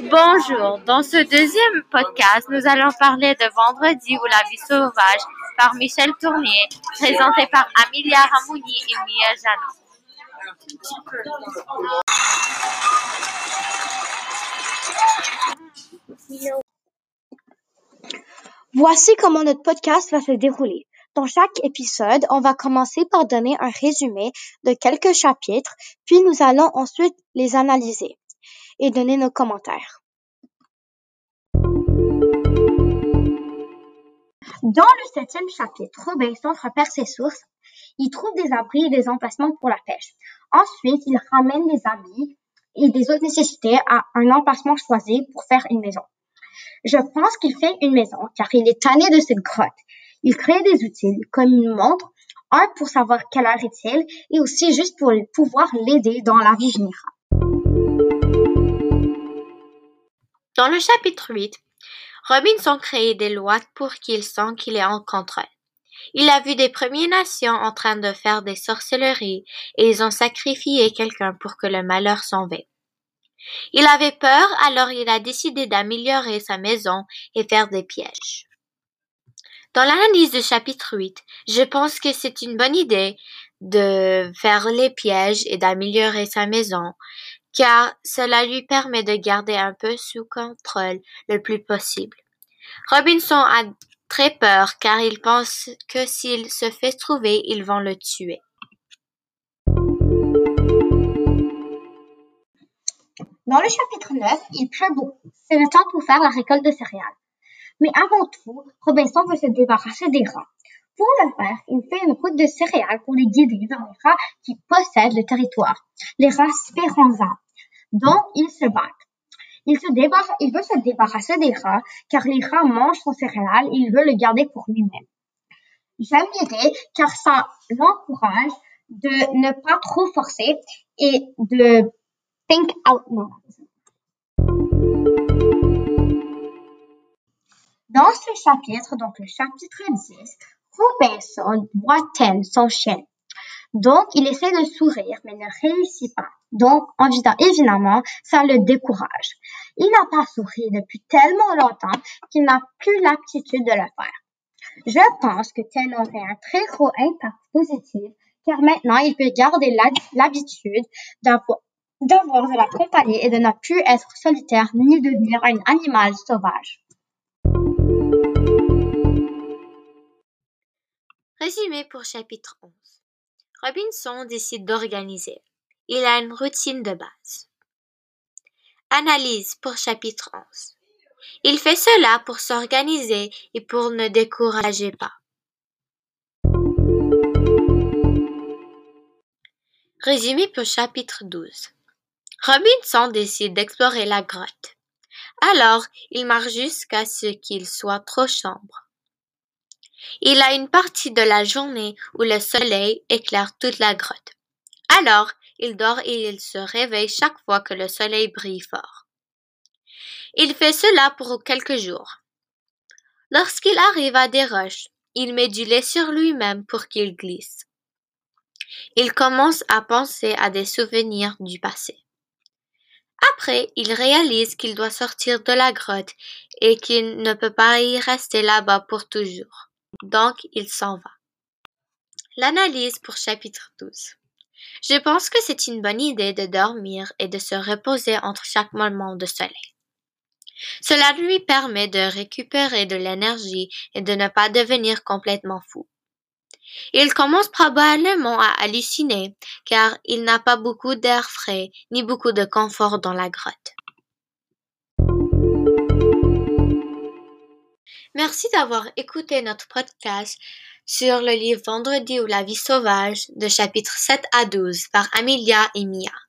Bonjour, dans ce deuxième podcast, nous allons parler de Vendredi ou la vie sauvage par Michel Tournier, présenté par Amelia Ramouni et Mia Jano. Voici comment notre podcast va se dérouler. Dans chaque épisode, on va commencer par donner un résumé de quelques chapitres, puis nous allons ensuite les analyser et donner nos commentaires. Dans le septième chapitre, Robinson repère ses sources. Il trouve des abris et des emplacements pour la pêche. Ensuite, il ramène des habits et des autres nécessités à un emplacement choisi pour faire une maison. Je pense qu'il fait une maison car il est tanné de cette grotte. Il crée des outils comme une montre, un pour savoir quelle heure est-il et aussi juste pour pouvoir l'aider dans la vie générale. Dans le chapitre 8, Robinson crée des lois pour qu'il sent qu'il est en contrôle. Il a vu des Premières Nations en train de faire des sorcelleries et ils ont sacrifié quelqu'un pour que le malheur s'en va. Il avait peur, alors il a décidé d'améliorer sa maison et faire des pièges. Dans l'analyse du chapitre 8, je pense que c'est une bonne idée de faire les pièges et d'améliorer sa maison, car cela lui permet de garder un peu sous contrôle le plus possible. Robinson a très peur car il pense que s'il se fait trouver, ils vont le tuer. Dans le chapitre 9, il pleut beaucoup. C'est le temps pour faire la récolte de céréales. Mais avant tout, Robinson veut se débarrasser des rats. Pour le faire, il fait une route de céréales pour les guider vers les rats qui possèdent le territoire, les rats Speranza, dont il se battent. Il, se il veut se débarrasser des rats car les rats mangent son céréales et il veut le garder pour lui-même. J'aime l'idée car ça l'encourage de ne pas trop forcer et de think out loud. Dans ce chapitre, donc le chapitre 10, Robinson voit son chien. Donc, il essaie de sourire, mais ne réussit pas. Donc, évidemment, ça le décourage. Il n'a pas souri depuis tellement longtemps qu'il n'a plus l'aptitude de le faire. Je pense que Ten aurait un très gros impact positif, car maintenant, il peut garder l'habitude d'avoir d'avoir de la compagnie et de ne plus être solitaire ni devenir un animal sauvage. Résumé pour chapitre 11. Robinson décide d'organiser. Il a une routine de base. Analyse pour chapitre 11. Il fait cela pour s'organiser et pour ne décourager pas. Résumé pour chapitre 12. Robinson décide d'explorer la grotte. Alors, il marche jusqu'à ce qu'il soit trop sombre. Il a une partie de la journée où le soleil éclaire toute la grotte. Alors, il dort et il se réveille chaque fois que le soleil brille fort. Il fait cela pour quelques jours. Lorsqu'il arrive à des roches, il met du lait sur lui-même pour qu'il glisse. Il commence à penser à des souvenirs du passé. Après, il réalise qu'il doit sortir de la grotte et qu'il ne peut pas y rester là-bas pour toujours. Donc, il s'en va. L'analyse pour chapitre 12. Je pense que c'est une bonne idée de dormir et de se reposer entre chaque moment de soleil. Cela lui permet de récupérer de l'énergie et de ne pas devenir complètement fou. Il commence probablement à halluciner, car il n'a pas beaucoup d'air frais ni beaucoup de confort dans la grotte. Merci d'avoir écouté notre podcast sur le livre Vendredi ou la vie sauvage de chapitres 7 à 12 par Amelia et Mia.